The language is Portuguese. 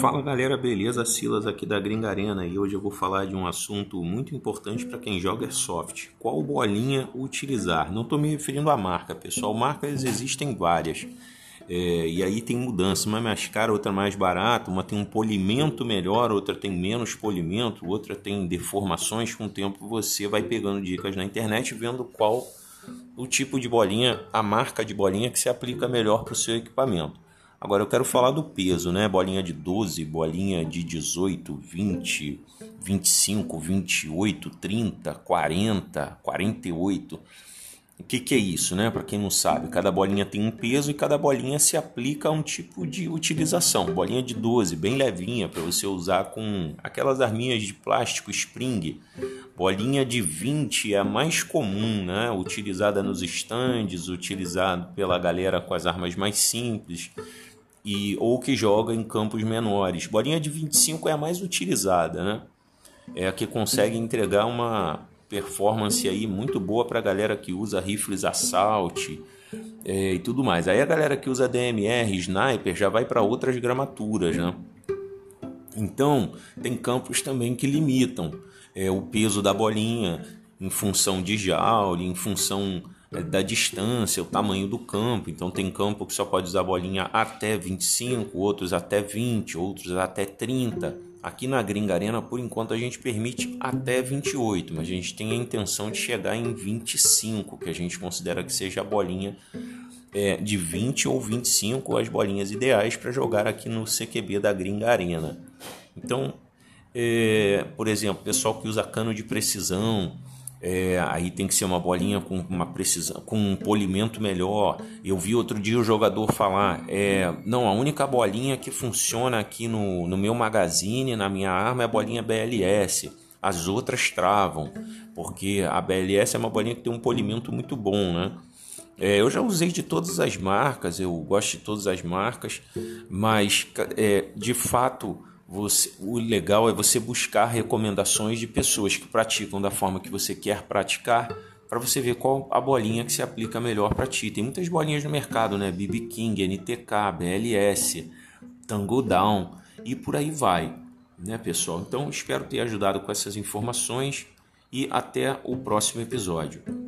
Fala galera, beleza? Silas aqui da Gringa Arena e hoje eu vou falar de um assunto muito importante para quem joga Airsoft. Qual bolinha utilizar? Não estou me referindo à marca, pessoal. Marcas existem várias. É, e aí tem mudança, uma é mais cara, outra mais barata, uma tem um polimento melhor, outra tem menos polimento, outra tem deformações. Com o tempo você vai pegando dicas na internet vendo qual o tipo de bolinha, a marca de bolinha que se aplica melhor para o seu equipamento. Agora eu quero falar do peso, né? Bolinha de 12, bolinha de 18, 20, 25, 28, 30, 40, 48. O que, que é isso, né? Para quem não sabe, cada bolinha tem um peso e cada bolinha se aplica a um tipo de utilização. Bolinha de 12, bem levinha, para você usar com aquelas arminhas de plástico spring. Bolinha de 20 é a mais comum, né? Utilizada nos estandes, utilizado pela galera com as armas mais simples e ou que joga em campos menores. Bolinha de 25 é a mais utilizada, né? É a que consegue entregar uma performance aí muito boa para a galera que usa rifles assault é, e tudo mais. Aí a galera que usa DMR, sniper, já vai para outras gramaturas, né? Então, tem campos também que limitam é, o peso da bolinha em função de joule, em função da distância, o tamanho do campo. Então tem campo que só pode usar bolinha até 25, outros até 20, outros até 30. Aqui na Gringa Arena, por enquanto, a gente permite até 28, mas a gente tem a intenção de chegar em 25, que a gente considera que seja a bolinha é, de 20 ou 25, as bolinhas ideais para jogar aqui no CQB da Gringa Arena. Então, é, por exemplo, pessoal que usa cano de precisão, é, aí tem que ser uma bolinha com uma precisão, com um polimento melhor. Eu vi outro dia o jogador falar: é, não, a única bolinha que funciona aqui no, no meu magazine, na minha arma, é a bolinha BLS. As outras travam, porque a BLS é uma bolinha que tem um polimento muito bom, né? É, eu já usei de todas as marcas, eu gosto de todas as marcas, mas é, de fato você, o legal é você buscar recomendações de pessoas que praticam da forma que você quer praticar para você ver qual a bolinha que se aplica melhor para ti. Tem muitas bolinhas no mercado, né? BB King, NTK, BLS, Tango Down e por aí vai, né, pessoal? Então espero ter ajudado com essas informações e até o próximo episódio.